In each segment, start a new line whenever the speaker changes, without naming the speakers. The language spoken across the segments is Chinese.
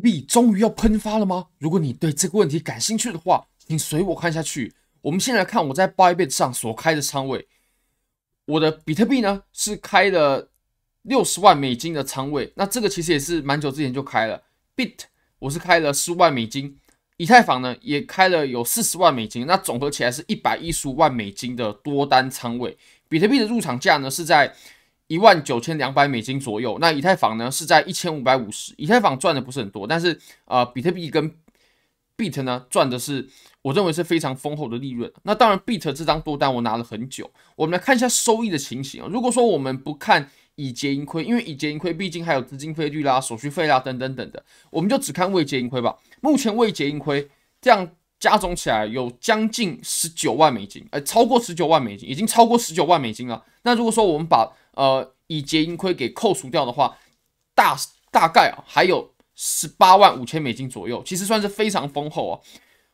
币终于要喷发了吗？如果你对这个问题感兴趣的话，请随我看下去。我们先来看我在 Bybit 上所开的仓位。我的比特币呢是开了六十万美金的仓位，那这个其实也是蛮久之前就开了。Bit 我是开了十五万美金，以太坊呢也开了有四十万美金，那总合起来是一百一十五万美金的多单仓位。比特币的入场价呢是在一万九千两百美金左右，那以太坊呢是在一千五百五十。以太坊赚的不是很多，但是呃，比特币跟 Bit 呢赚的是我认为是非常丰厚的利润。那当然，Bit 这张多单我拿了很久。我们来看一下收益的情形啊。如果说我们不看已结盈亏，因为已结盈亏毕竟还有资金费率啦、手续费啦等等等的，我们就只看未结盈亏吧。目前未结盈亏这样加总起来有将近十九万美金，呃，超过十九万美金，已经超过十九万美金了。那如果说我们把呃已结盈亏给扣除掉的话，大大概啊还有十八万五千美金左右，其实算是非常丰厚啊。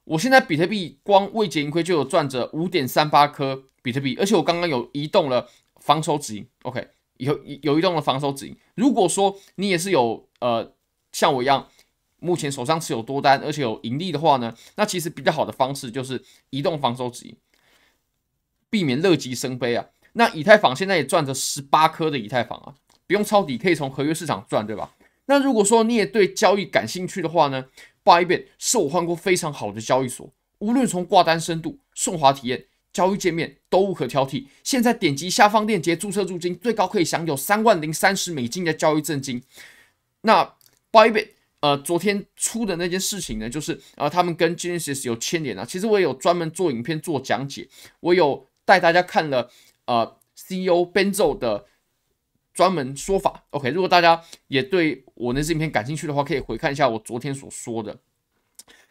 我现在比特币光未结盈亏就有赚着五点三八颗比特币，而且我刚刚有移动了防守止盈，OK，有有移动了防守止盈。如果说你也是有呃像我一样，目前手上持有多单而且有盈利的话呢，那其实比较好的方式就是移动防守止盈，避免乐极生悲啊。那以太坊现在也赚着十八颗的以太坊啊，不用抄底可以从合约市场赚，对吧？那如果说你也对交易感兴趣的话呢？Bybit 是我换过非常好的交易所，无论从挂单深度、顺滑体验、交易界面都无可挑剔。现在点击下方链接注册入金，最高可以享有三万零三十美金的交易赠金。那 Bybit 呃，昨天出的那件事情呢，就是呃，他们跟 Genesis 有牵连啊。其实我也有专门做影片做讲解，我有带大家看了呃 CEO Benzo 的。专门说法，OK。如果大家也对我那支影片感兴趣的话，可以回看一下我昨天所说的。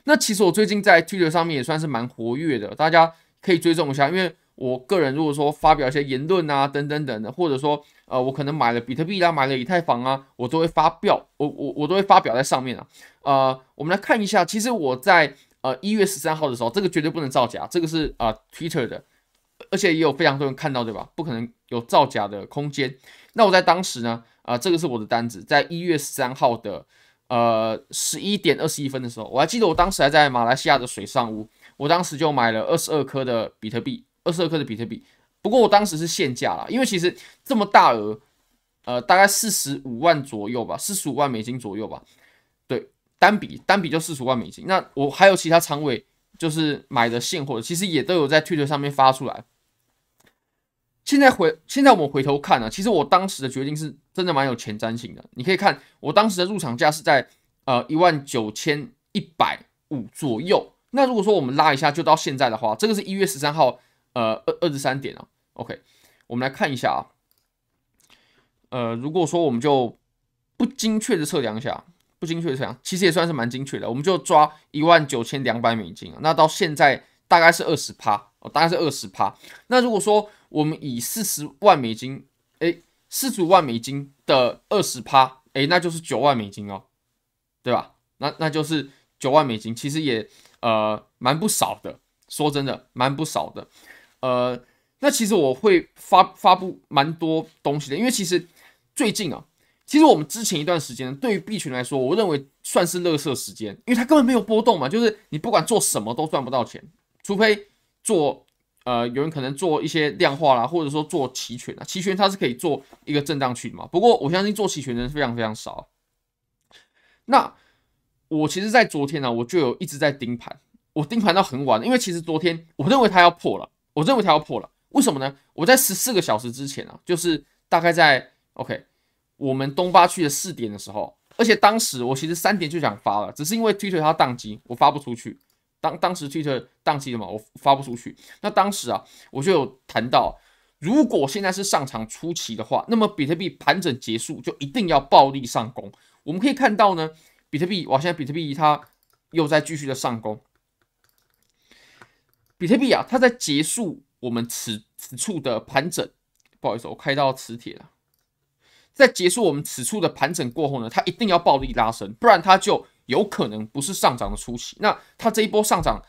那其实我最近在 Twitter 上面也算是蛮活跃的，大家可以追踪一下。因为我个人如果说发表一些言论啊，等等等的，或者说呃，我可能买了比特币啊，买了以太坊啊，我都会发表，我我我都会发表在上面啊。呃，我们来看一下，其实我在呃一月十三号的时候，这个绝对不能造假，这个是啊、呃、Twitter 的，而且也有非常多人看到，对吧？不可能有造假的空间。那我在当时呢，啊、呃，这个是我的单子，在一月十三号的呃十一点二十一分的时候，我还记得我当时还在马来西亚的水上屋，我当时就买了二十二颗的比特币，二十二颗的比特币。不过我当时是现价啦，因为其实这么大额，呃，大概四十五万左右吧，四十五万美金左右吧。对，单笔单笔就四十五万美金。那我还有其他仓位，就是买的现货，其实也都有在 Twitter 上面发出来。现在回，现在我们回头看、啊，其实我当时的决定是真的蛮有前瞻性的。你可以看我当时的入场价是在呃一万九千一百五左右。那如果说我们拉一下，就到现在的话，这个是一月十三号呃二二十三点啊。OK，我们来看一下啊。呃，如果说我们就不精确的测量一下，不精确的测量，其实也算是蛮精确的。我们就抓一万九千两百美金啊，那到现在大概是二十趴哦，大概是二十趴。那如果说我们以四十万美金，哎，四十五万美金的二十趴，哎，那就是九万美金哦，对吧？那那就是九万美金，其实也呃蛮不少的。说真的，蛮不少的。呃，那其实我会发发布蛮多东西的，因为其实最近啊，其实我们之前一段时间对于币圈来说，我认为算是垃圾时间，因为它根本没有波动嘛，就是你不管做什么都赚不到钱，除非做。呃，有人可能做一些量化啦，或者说做期权啊，期权它是可以做一个震荡区的嘛。不过我相信做期权的人非常非常少。那我其实，在昨天呢、我就有一直在盯盘，我盯盘到很晚，因为其实昨天我认为它要破了，我认为它要破了。为什么呢？我在十四个小时之前啊，就是大概在 OK 我们东八区的四点的时候，而且当时我其实三点就想发了，只是因为 Twitter 它宕机，我发不出去。当当时 Twitter 宕机了嘛，我发不出去。那当时啊，我就有谈到，如果现在是上场初期的话，那么比特币盘整结束就一定要暴力上攻。我们可以看到呢，比特币哇，现在比特币它又在继续的上攻。比特币啊，它在结束我们此此处的盘整，不好意思，我开到磁铁了。在结束我们此处的盘整过后呢，它一定要暴力拉升，不然它就。有可能不是上涨的初期，那它这一波上涨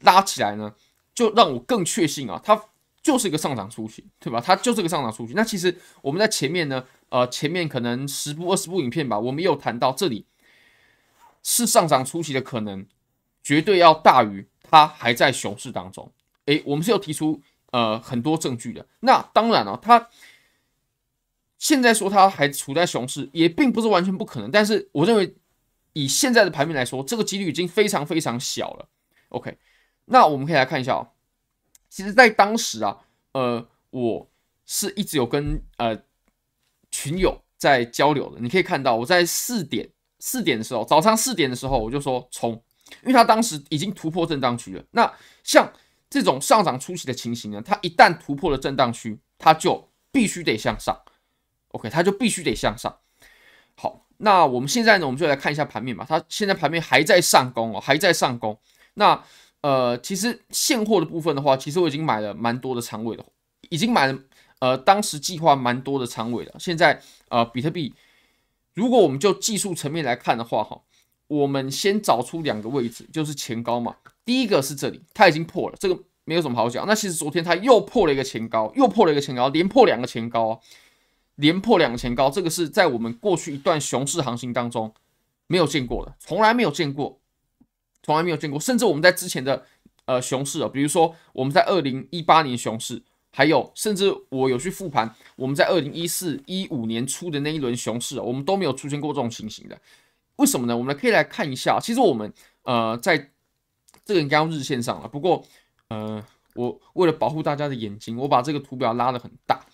拉起来呢，就让我更确信啊，它就是一个上涨初期，对吧？它就是个上涨初期。那其实我们在前面呢，呃，前面可能十部二十部影片吧，我们有谈到这里是上涨初期的可能，绝对要大于它还在熊市当中。诶，我们是有提出呃很多证据的。那当然了、哦，它现在说它还处在熊市，也并不是完全不可能。但是我认为，以现在的盘面来说，这个几率已经非常非常小了。OK，那我们可以来看一下哦。其实，在当时啊，呃，我是一直有跟呃群友在交流的。你可以看到，我在四点四点的时候，早上四点的时候，我就说冲，因为他当时已经突破震荡区了。那像这种上涨初期的情形呢，它一旦突破了震荡区，它就必须得向上。OK，它就必须得向上。好，那我们现在呢，我们就来看一下盘面吧。它现在盘面还在上攻哦，还在上攻。那呃，其实现货的部分的话，其实我已经买了蛮多的仓位了，已经买了呃，当时计划蛮多的仓位了。现在呃，比特币，如果我们就技术层面来看的话，哈，我们先找出两个位置，就是前高嘛。第一个是这里，它已经破了，这个没有什么好讲。那其实昨天它又破了一个前高，又破了一个前高，连破两个前高，连破两个前高，这个是在我们过去一段熊市行情当中没有见过的，从来没有见过。从来没有见过，甚至我们在之前的呃熊市啊，比如说我们在二零一八年熊市，还有甚至我有去复盘，我们在二零一四一五年初的那一轮熊市啊，我们都没有出现过这种情形的。为什么呢？我们可以来看一下，其实我们呃在这个应该用日线上了，不过呃我为了保护大家的眼睛，我把这个图表拉得很大。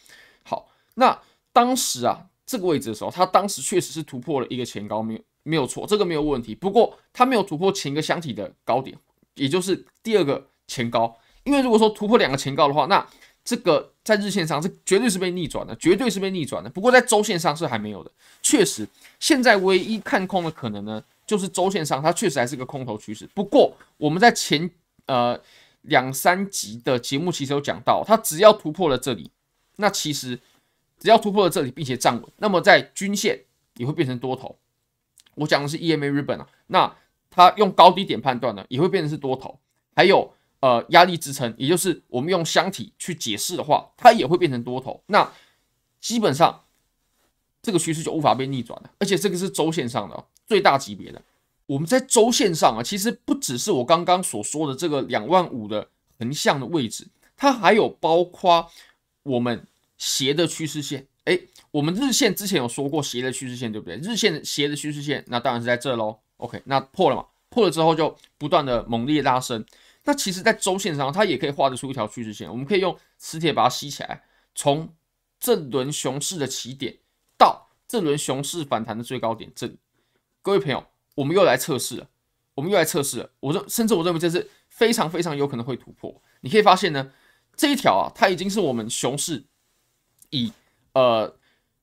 好，那当时啊这个位置的时候，它当时确实是突破了一个前高，没有。没有错，这个没有问题。不过它没有突破前一个箱体的高点，也就是第二个前高。因为如果说突破两个前高的话，那这个在日线上是绝对是被逆转的，绝对是被逆转的。不过在周线上是还没有的。确实，现在唯一看空的可能呢，就是周线上它确实还是个空头趋势。不过我们在前呃两三集的节目其实有讲到，它只要突破了这里，那其实只要突破了这里并且站稳，那么在均线也会变成多头。我讲的是 EMA 日本啊，那它用高低点判断呢，也会变成是多头。还有呃压力支撑，也就是我们用箱体去解释的话，它也会变成多头。那基本上这个趋势就无法被逆转了，而且这个是周线上的、最大级别的。我们在周线上啊，其实不只是我刚刚所说的这个两万五的横向的位置，它还有包括我们斜的趋势线。哎，我们日线之前有说过斜的趋势线，对不对？日线斜的趋势线，那当然是在这喽。OK，那破了嘛？破了之后就不断的猛烈拉升。那其实，在周线上，它也可以画得出一条趋势线。我们可以用磁铁把它吸起来，从这轮熊市的起点到这轮熊市反弹的最高点这里。各位朋友，我们又来测试了，我们又来测试了。我认，甚至我认为这是非常非常有可能会突破。你可以发现呢，这一条啊，它已经是我们熊市以呃，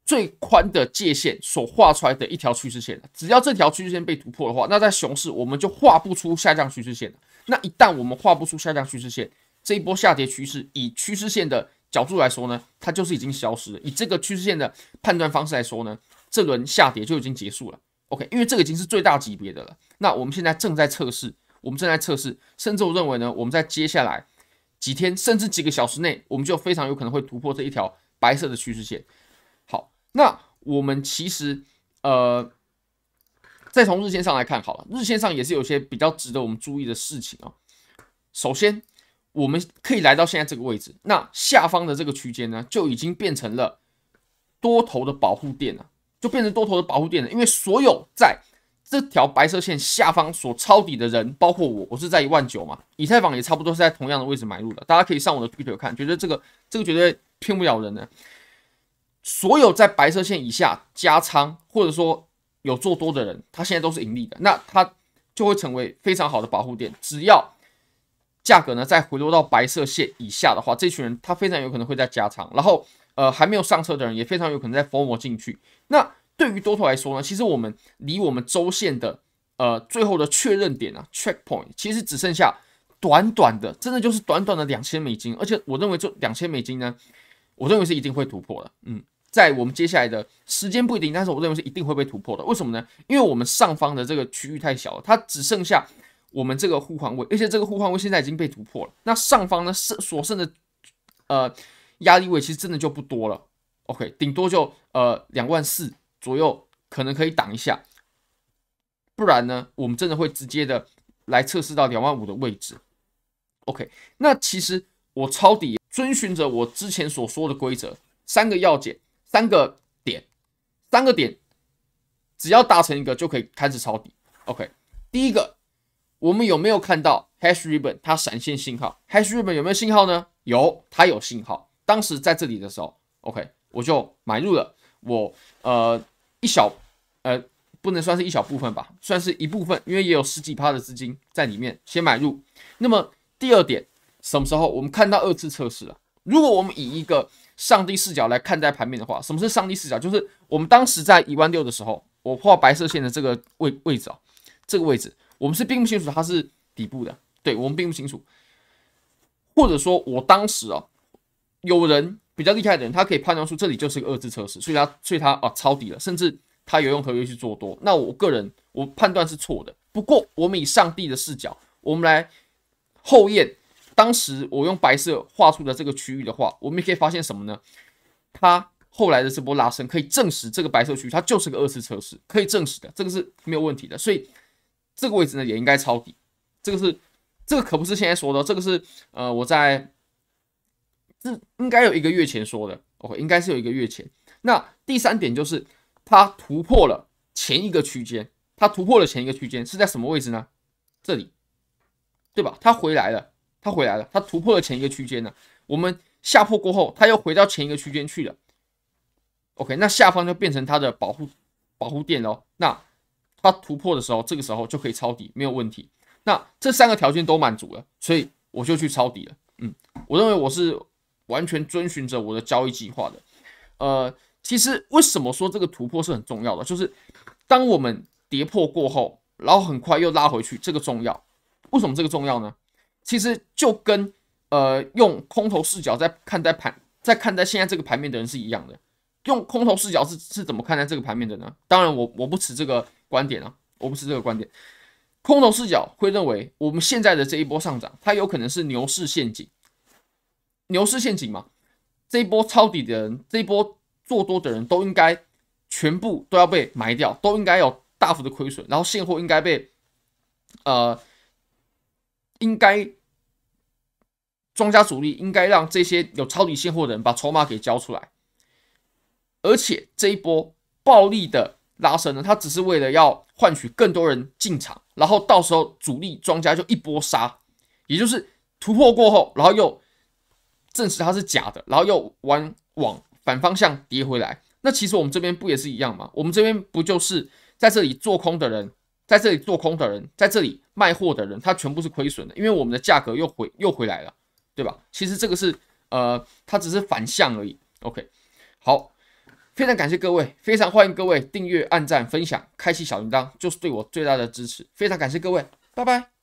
最宽的界限所画出来的一条趋势线，只要这条趋势线被突破的话，那在熊市我们就画不出下降趋势线。那一旦我们画不出下降趋势线，这一波下跌趋势以趋势线的角度来说呢，它就是已经消失了。以这个趋势线的判断方式来说呢，这轮下跌就已经结束了。OK，因为这个已经是最大级别的了。那我们现在正在测试，我们正在测试，甚至我认为呢，我们在接下来几天甚至几个小时内，我们就非常有可能会突破这一条。白色的趋势线，好，那我们其实呃，再从日线上来看好了，日线上也是有些比较值得我们注意的事情啊。首先，我们可以来到现在这个位置，那下方的这个区间呢，就已经变成了多头的保护垫了，就变成多头的保护垫了，因为所有在这条白色线下方所抄底的人，包括我，我是在一万九嘛，以太坊也差不多是在同样的位置买入的，大家可以上我的 Twitter 看，觉得这个这个绝对骗不了人的。所有在白色线以下加仓或者说有做多的人，他现在都是盈利的，那他就会成为非常好的保护点。只要价格呢再回落到白色线以下的话，这群人他非常有可能会再加仓，然后呃还没有上车的人也非常有可能再 FOMO 进去。那对于多头来说呢，其实我们离我们周线的呃最后的确认点啊，checkpoint，其实只剩下短短的，真的就是短短的两千美金，而且我认为这两千美金呢，我认为是一定会突破的。嗯，在我们接下来的时间不一定，但是我认为是一定会被突破的。为什么呢？因为我们上方的这个区域太小了，它只剩下我们这个互换位，而且这个互换位现在已经被突破了。那上方呢，剩所剩的呃压力位其实真的就不多了。OK，顶多就呃两万四。左右可能可以挡一下，不然呢，我们真的会直接的来测试到两万五的位置。OK，那其实我抄底遵循着我之前所说的规则，三个要件，三个点，三个点，只要达成一个就可以开始抄底。OK，第一个，我们有没有看到 Hash Ribbon 它闪现信号？Hash Ribbon 有没有信号呢？有，它有信号。当时在这里的时候，OK，我就买入了。我呃一小呃不能算是一小部分吧，算是一部分，因为也有十几趴的资金在里面先买入。那么第二点，什么时候我们看到二次测试了？如果我们以一个上帝视角来看待盘面的话，什么是上帝视角？就是我们当时在一万六的时候，我画白色线的这个位位置啊，这个位置我们是并不清楚它是底部的，对，我们并不清楚，或者说我当时啊，有人。比较厉害的人，他可以判断出这里就是个二次测试，所以他所以他啊抄底了，甚至他有用合约去做多。那我个人我判断是错的。不过我们以上帝的视角，我们来后验当时我用白色画出的这个区域的话，我们也可以发现什么呢？它后来的这波拉升可以证实这个白色区域它就是个二次测试，可以证实的，这个是没有问题的。所以这个位置呢也应该抄底。这个是这个可不是现在说的，这个是呃我在。这应该有一个月前说的，OK，应该是有一个月前。那第三点就是它突破了前一个区间，它突破了前一个区间是在什么位置呢？这里，对吧？它回来了，它回来了，它突破了前一个区间呢。我们下破过后，它又回到前一个区间去了。OK，那下方就变成它的保护保护垫喽。那它突破的时候，这个时候就可以抄底，没有问题。那这三个条件都满足了，所以我就去抄底了。嗯，我认为我是。完全遵循着我的交易计划的，呃，其实为什么说这个突破是很重要的？就是当我们跌破过后，然后很快又拉回去，这个重要。为什么这个重要呢？其实就跟呃用空头视角在看待盘，在看待现在这个盘面的人是一样的。用空头视角是是怎么看待这个盘面的呢？当然我，我不持这个观点啊，我不持这个观点。空头视角会认为我们现在的这一波上涨，它有可能是牛市陷阱。牛市陷阱嘛，这一波抄底的人，这一波做多的人都应该全部都要被埋掉，都应该有大幅的亏损，然后现货应该被呃，应该庄家主力应该让这些有抄底现货的人把筹码给交出来，而且这一波暴力的拉升呢，它只是为了要换取更多人进场，然后到时候主力庄家就一波杀，也就是突破过后，然后又。证实它是假的，然后又往往反方向跌回来。那其实我们这边不也是一样吗？我们这边不就是在这里做空的人，在这里做空的人，在这里卖货的人，他全部是亏损的，因为我们的价格又回又回来了，对吧？其实这个是呃，它只是反向而已。OK，好，非常感谢各位，非常欢迎各位订阅、按赞、分享、开启小铃铛，就是对我最大的支持。非常感谢各位，拜拜。